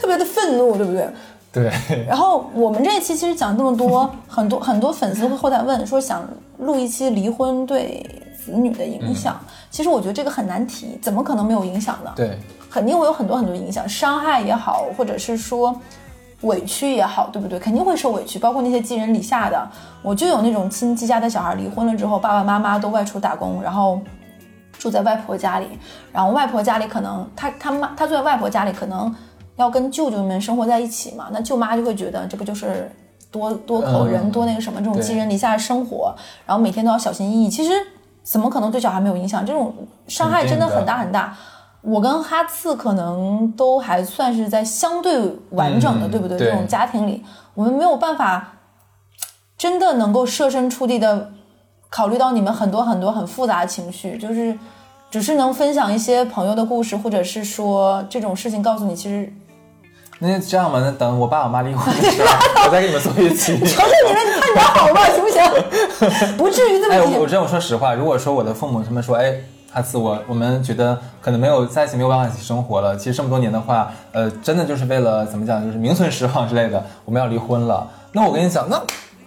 特别的愤怒，对不对？对，(laughs) 然后我们这一期其实讲这么多，(laughs) 很多很多粉丝会后台问说想录一期离婚对子女的影响。其实我觉得这个很难提，怎么可能没有影响呢？对，肯定会有很多很多影响，伤害也好，或者是说委屈也好，对不对？肯定会受委屈，包括那些寄人篱下的。我就有那种亲戚家的小孩离婚了之后，爸爸妈妈都外出打工，然后住在外婆家里，然后外婆家里可能他他妈他住在外婆家里，可能要跟舅舅们生活在一起嘛，那舅妈就会觉得这不就是。多多口人，嗯多那个什么，这种寄人篱下的生活，然后每天都要小心翼翼。其实怎么可能对小孩没有影响？这种伤害真的很大很大。我跟哈次可能都还算是在相对完整的，嗯对不对？对这种家庭里，我们没有办法真的能够设身处地的考虑到你们很多很多很复杂的情绪，就是只是能分享一些朋友的故事，或者是说这种事情告诉你，其实那就这样吧。那等我爸我妈离婚的时候，(laughs) 我再给你们做一期。求求你了，你快点好吧，行不行？(laughs) 不至于这么哎，我我真我说实话，如果说我的父母他们说，哎，哈次我我们觉得可能没有在一起，没有办法一起生活了。其实这么多年的话，呃，真的就是为了怎么讲，就是名存实亡之类的，我们要离婚了。那我跟你讲，那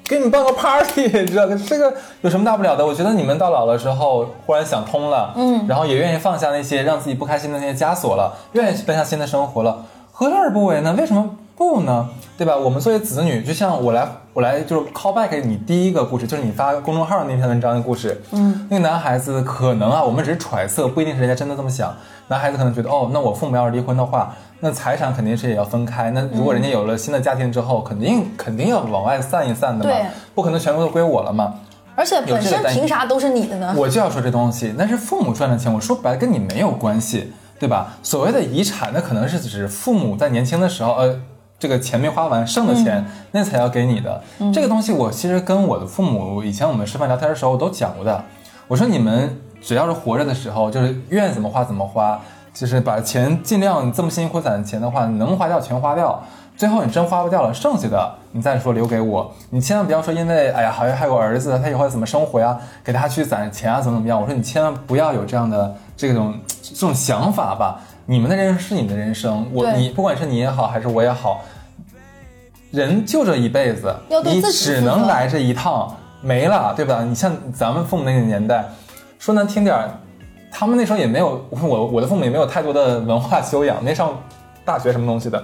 给你们办个 party，(laughs) 知道这个有什么大不了的？我觉得你们到老了之后，忽然想通了，嗯，然后也愿意放下那些让自己不开心的那些枷锁了，愿意去奔向新的生活了，何乐而不为呢？为什么不呢？对吧？我们作为子女，就像我来，我来就是 call back 你第一个故事，就是你发公众号那篇文章的故事。嗯，那个男孩子可能啊，我们只是揣测，不一定是人家真的这么想。男孩子可能觉得，哦，那我父母要是离婚的话，那财产肯定是也要分开。那如果人家有了新的家庭之后，肯定肯定要往外散一散的嘛，不可能全部都归我了嘛。而且本身凭啥都是你的呢？我就要说这东西，那是父母赚的钱，我说白了跟你没有关系，对吧？所谓的遗产，那可能是指父母在年轻的时候，呃，这个钱没花完，剩的钱、那才要给你的。这个东西我其实跟我的父母以前我们吃饭聊天的时候我都讲过的。我说你们只要是活着的时候，就是愿意怎么花怎么花，就是把钱尽量这么辛苦攒的钱的话，能花掉全花掉。最后你真花不掉了，剩下的你再说留给我。你千万不要说因为哎呀，好像还有个儿子，他以后怎么生活呀，给他去攒钱啊，怎么怎么样。我说你千万不要有这样的这种这种想法吧。你们的人生是你们的人生，我你不管是你也好，还是我也好，人就这一辈子你只能来这一趟，没了，对吧？你像咱们父母那个年代，说难听点儿，他们那时候也没有我我的父母也没有太多的文化修养，没上大学什么东西的，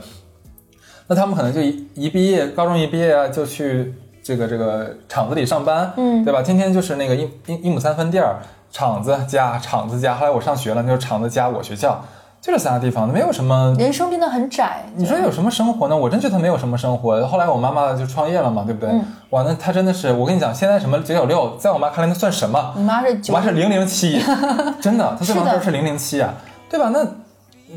那他们可能就一一毕业，高中一毕业啊，就去这个这个厂子里上班，嗯对吧？天天就是那个一一一亩三分地儿，厂子加厂子加，后来我上学了，那就是厂子加我学校，就这三个地方，没有什么人生变得很窄。你说有什么生活呢？我真觉得没有什么生活。后来我妈妈就创业了嘛，对不对？嗯哇，那她真的是，我跟你讲，现在什么九九六，在我妈看来那算什么？你妈是九我妈是零零七，(laughs) 真的，她最忙的时候是零零七啊，对吧？那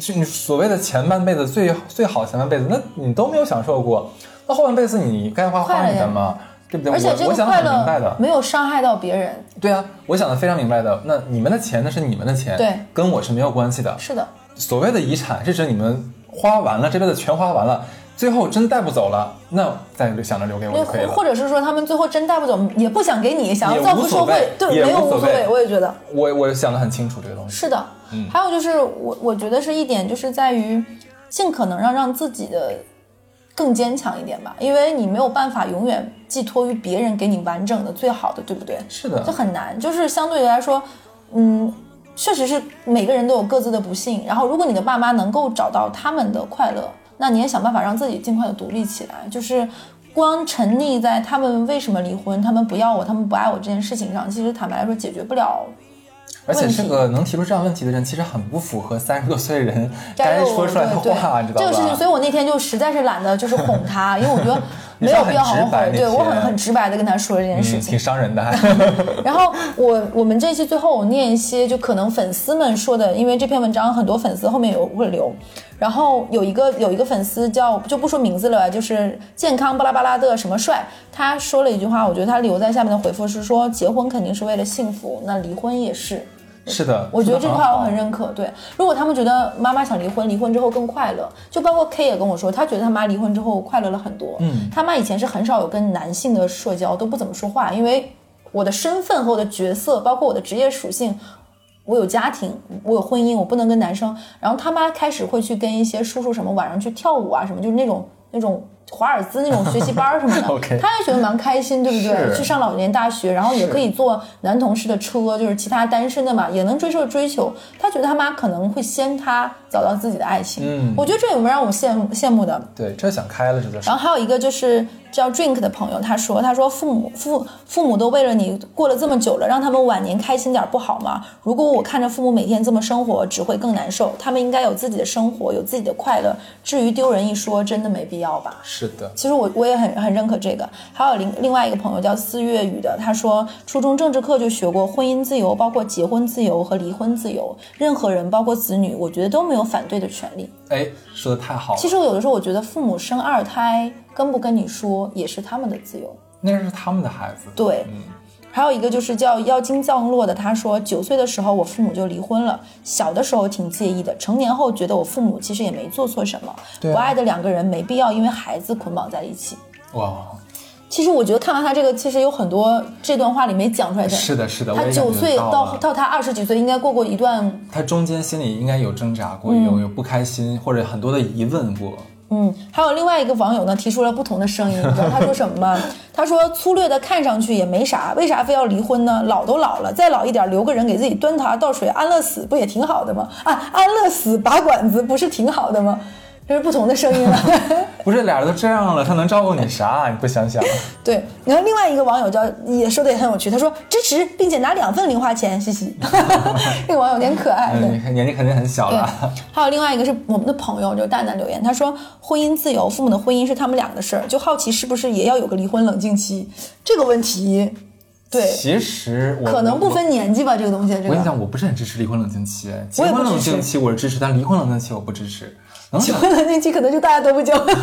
是你所谓的前半辈子最最好前半辈子，那你都没有享受过，那后半辈子你该花花你的嘛，对不对？而且这个快的，乐没有伤害到别人。对啊，我想的非常明白的。那你们的钱那是你们的钱，对，跟我是没有关系的。是的，所谓的遗产是指你们花完了，这辈子全花完了，最后真带不走了，那再想着留给我就可以了。或者是说他们最后真带不走，也不想给你，想要造福社会，对，没有无所谓。无所谓我也觉得我我想的很清楚这个东西。是的。嗯还有就是我我觉得是一点，就是在于尽可能让让自己的更坚强一点吧，因为你没有办法永远寄托于别人给你完整的最好的，对不对？是的就很难。就是相对于来说，嗯，确实是每个人都有各自的不幸。然后，如果你的爸妈能够找到他们的快乐，那你也想办法让自己尽快的独立起来。就是光沉溺在他们为什么离婚、他们不要我、他们不爱我这件事情上，其实坦白来说解决不了。而且这个能提出这样问题的人，其实很不符合三十多岁人 (laughs) 该有说出来的话，你知道吧？这个事情，所以我那天就实在是懒得就是哄他，(laughs) 因为我觉得没有必要好好哄。对我很很直白的跟他说这件事嗯，情挺。伤人的。(laughs) 然后我我们这期最后我念一些就可能粉丝们说的，因为这篇文章很多粉丝后面有会留。然后有一个有一个粉丝叫就不说名字了，就是健康巴拉巴拉的什么帅，他说了一句话，我觉得他留在下面的回复是说，结婚肯定是为了幸福，那离婚也是。是的，我觉得这句话我很认可。对，如果他们觉得妈妈想离婚，离婚之后更快乐，就包括 K 也跟我说，他觉得他妈离婚之后快乐了很多。嗯，他妈以前是很少有跟男性的社交，都不怎么说话，因为我的身份和我的角色，包括我的职业属性。我有家庭，我有婚姻，我不能跟男生。然后他妈开始会去跟一些叔叔什么晚上去跳舞啊，什么就是那种那种华尔兹那种学习班什么的 (laughs) 他也觉得蛮开心，对不对？去上老年大学，然后也可以坐男同事的车，就是其他单身的嘛，也能追受追求。他觉得他妈可能会先他找到自己的爱情，嗯我觉得这有没有让我羡慕羡慕的？对，这想开了，这就是然。后还有一个就是叫 Drink 的朋友，他说：“他说父母父父母都为了你过了这么久了，让他们晚年开心点不好吗？如果我看着父母每天这么生活，只会更难受。他们应该有自己的生活，有自己的快乐。至于丢人一说，真的没必要吧？”是的，其实我我也很很认可这个。还有另另外一个朋友叫四月雨的，他说初中政治课就学过婚姻自由，包括结婚自由和离婚自由，任何人包括子女，我觉得都没有反对的权利。哎，说的太好了。其实我有的时候我觉得父母生二胎跟不跟你说也是他们的自由。那是他们的孩子。对，还有一个就是叫妖精降落的，他说九岁的时候我父母就离婚了，小的时候挺介意的，成年后觉得我父母其实也没做错什么，对啊不爱的两个人没必要因为孩子捆绑在一起。哇，其实我觉得看完他这个，其实有很多这段话里没讲出来的。是的，是的，他九岁到到到他二十几岁，应该过过一段他中间心里应该有挣扎过，嗯有有不开心或者很多的疑问过。嗯，还有另外一个网友呢，提出了不同的声音，你知道 (laughs) 他说什么吗？他说粗略的看上去也没啥，为啥非要离婚呢？老都老了，再老一点，留个人给自己端茶倒水，安乐死不也挺好的吗？啊，安乐死拔管子不是挺好的吗？这是不同的声音了。(laughs) 不是俩人都这样了，他能照顾你啥？你不想想？(laughs) 对，然后另外一个网友叫也说的也很有趣，他说支持并且拿两份零花钱，嘻嘻。(laughs) 这个网友有点可爱，对。嗯，年纪肯定很小了。，还有另外一个是我们的朋友，就蛋蛋留言，他说婚姻自由，父母的婚姻是他们俩的事儿，就好奇是不是也要有个离婚冷静期？这个问题，对，其实我可能不。分年纪吧，这个东西，这个我跟你讲，我不是很支持离婚冷静期。结婚冷静期我是支持，但离婚冷静期我不支持。(laughs) 结婚的那期可能就大家都不结婚。(laughs)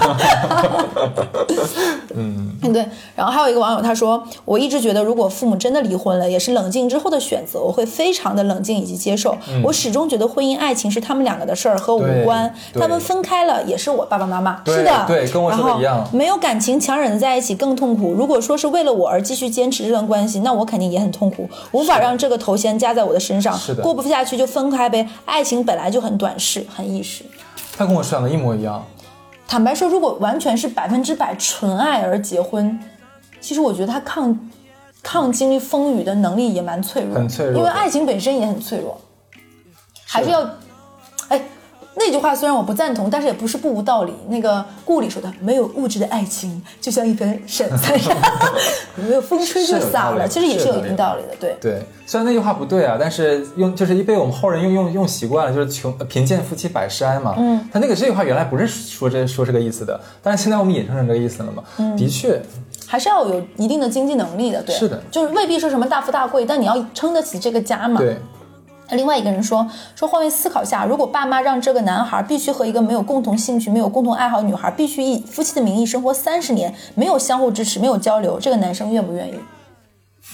嗯，(laughs) 对。然后还有一个网友他说，我一直觉得如果父母真的离婚了，也是冷静之后的选择，我会非常的冷静以及接受。我始终觉得婚姻爱情是他们两个的事儿，和我无关。他们分开了，也是我爸爸妈妈。是的，对跟我说的一样没有感情，强忍的在一起更痛苦。如果说是为了我而继续坚持这段关系，那我肯定也很痛苦，无法让这个头衔加在我的身上。是的过不下去就分开呗。爱情本来就很短视，很易逝。他跟我想的一模一样。坦白说，如果完全是百分之百纯爱而结婚，其实我觉得他抗抗经历风雨的能力也蛮脆弱，很脆弱的因为爱情本身也很脆弱，还是要，哎。那句话虽然我不赞同，但是也不是不无道理。那个顾里说的，没有物质的爱情就像一盆闪菜，(laughs) 没有风吹就是洒了，其实也是有一定道理的。对，对，虽然那句话不对啊，但是用就是一被我们后人用用用习惯了，就是穷贫贱夫妻百事哀嘛。嗯，他那个这句话原来不是说这说这个意思的，但是现在我们引申成这个意思了嘛。嗯，的确，还是要有一定的经济能力的。对，是的就是未必说什么大富大贵，但你要撑得起这个家嘛。对，另外一个人说说换位思考下，如果爸妈让这个男孩必须和一个没有共同兴趣、没有共同爱好女孩必须以夫妻的名义生活三十年，没有相互支持、没有交流，这个男生愿不愿意？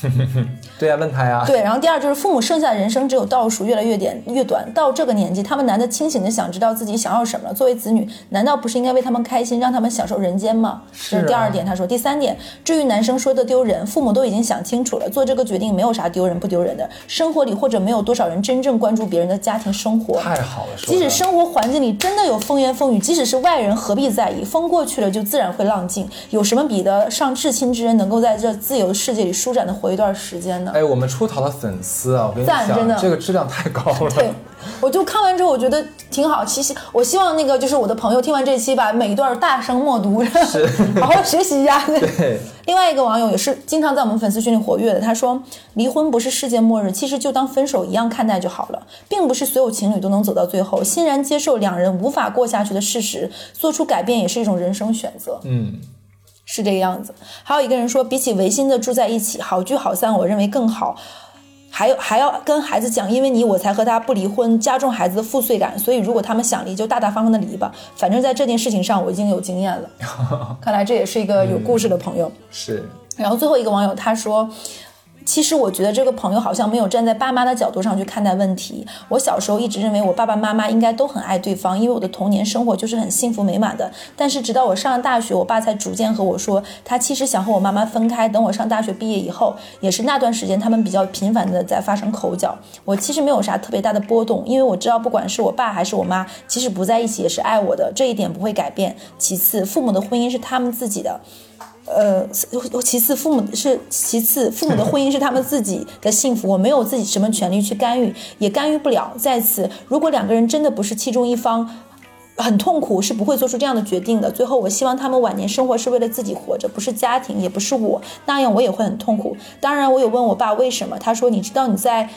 (laughs) 对呀、问他呀。对，然后第二就是父母剩下的人生只有倒数，越来越点越短。到这个年纪，他们难得清醒的想知道自己想要什么了。作为子女，难道不是应该为他们开心，让他们享受人间吗？是啊这是第二点。他说，第三点，至于男生说的丢人，父母都已经想清楚了，做这个决定没有啥丢人不丢人的。生活里或者没有多少人真正关注别人的家庭生活。太好了，即使生活环境里真的有风言风语，即使是外人，何必在意？风过去了，就自然会浪静。有什么比得上至亲之人能够在这自由的世界里舒展的活一段时间的？哎，我们出逃的粉丝啊，我跟你讲，赞真的这个质量太高了。对，我就看完之后，我觉得挺好。其实我希望那个就是我的朋友听完这期，把每一段大声默读，(laughs) 好好学习一下。对，(laughs) 另外一个网友也是经常在我们粉丝群里活跃的，他说：“离婚不是世界末日，其实就当分手一样看待就好了，并不是所有情侣都能走到最后。欣然接受两人无法过下去的事实，做出改变也是一种人生选择。”嗯，是这个样子。还有一个人说，比起违心的住在一起，好聚好散，我认为更好。还有还要跟孩子讲，因为你我才和他不离婚，加重孩子的负罪感。所以如果他们想离，就大大方方的离吧。反正在这件事情上，我已经有经验了。(laughs) 看来这也是一个有故事的朋友。是，然后最后一个网友他说。其实我觉得这个朋友好像没有站在爸妈的角度上去看待问题。我小时候一直认为我爸爸妈妈应该都很爱对方，因为我的童年生活就是很幸福美满的。但是直到我上了大学，我爸才逐渐和我说，他其实想和我妈妈分开。等我上大学毕业以后，也是那段时间，他们比较频繁的在发生口角。我其实没有啥特别大的波动，因为我知道不管是我爸还是我妈，即使不在一起也是爱我的，这一点不会改变。其次，父母的婚姻是他们自己的。呃，其次，父母是其次，父母的婚姻是他们自己的幸福，我没有自己什么权利去干预，也干预不了。再次，如果两个人真的不是其中一方很痛苦，是不会做出这样的决定的。最后，我希望他们晚年生活是为了自己活着，不是家庭，也不是我，那样我也会很痛苦。当然，我有问我爸为什么，他说你知道你在。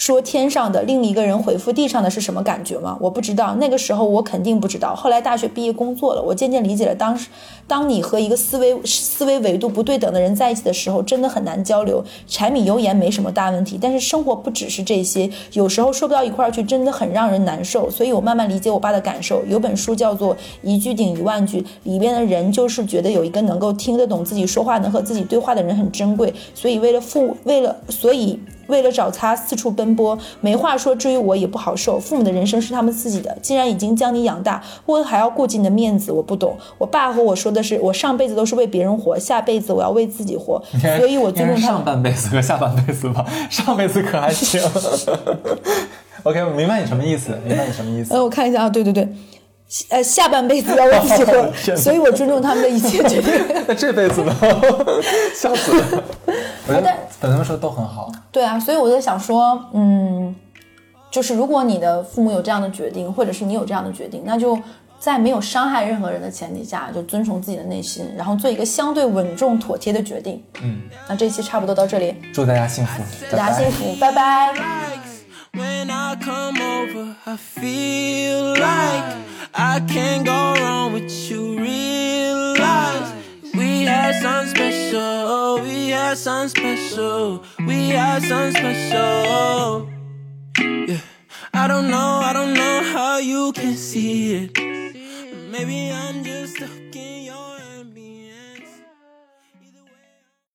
说天上的另一个人回复地上的是什么感觉吗？我不知道，那个时候我肯定不知道。后来大学毕业工作了，我渐渐理解了当时，当你和一个思维思维维度不对等的人在一起的时候，真的很难交流。柴米油盐没什么大问题，但是生活不只是这些，有时候说不到一块儿去，真的很让人难受。所以我慢慢理解我爸的感受。有本书叫做《一句顶一万句》，里边的人就是觉得有一个能够听得懂自己说话、能和自己对话的人很珍贵，所以为了父，为了所以。为了找他四处奔波，没话说。至于我也不好受，父母的人生是他们自己的，既然已经将你养大，为何还要顾及你的面子？我不懂。我爸和我说的是，我上辈子都是为别人活，下辈子我要为自己活，所以我尊重他上半辈子和下半辈子吧，上辈子可还行。OK，我明白你什么意思，明白你什么意思。呃，我看一下啊，对对对。呃，下半辈子要为自己活，所以我尊重他们的一切决定。(laughs) 那这辈子呢？笑死了。(laughs) 我觉得但粉丝们说都很好。对啊，所以我就想说，嗯，就是如果你的父母有这样的决定，或者是你有这样的决定，那就在没有伤害任何人的前提下，就遵从自己的内心，然后做一个相对稳重妥帖的决定。嗯，那这一期差不多到这里，祝大家幸福，祝大家幸福，拜拜。When I come over, I feel like I can't go wrong with you. Realize we had something special. We had something special. We had something special. Yeah. I don't know, I don't know how you can see it. Maybe I'm just a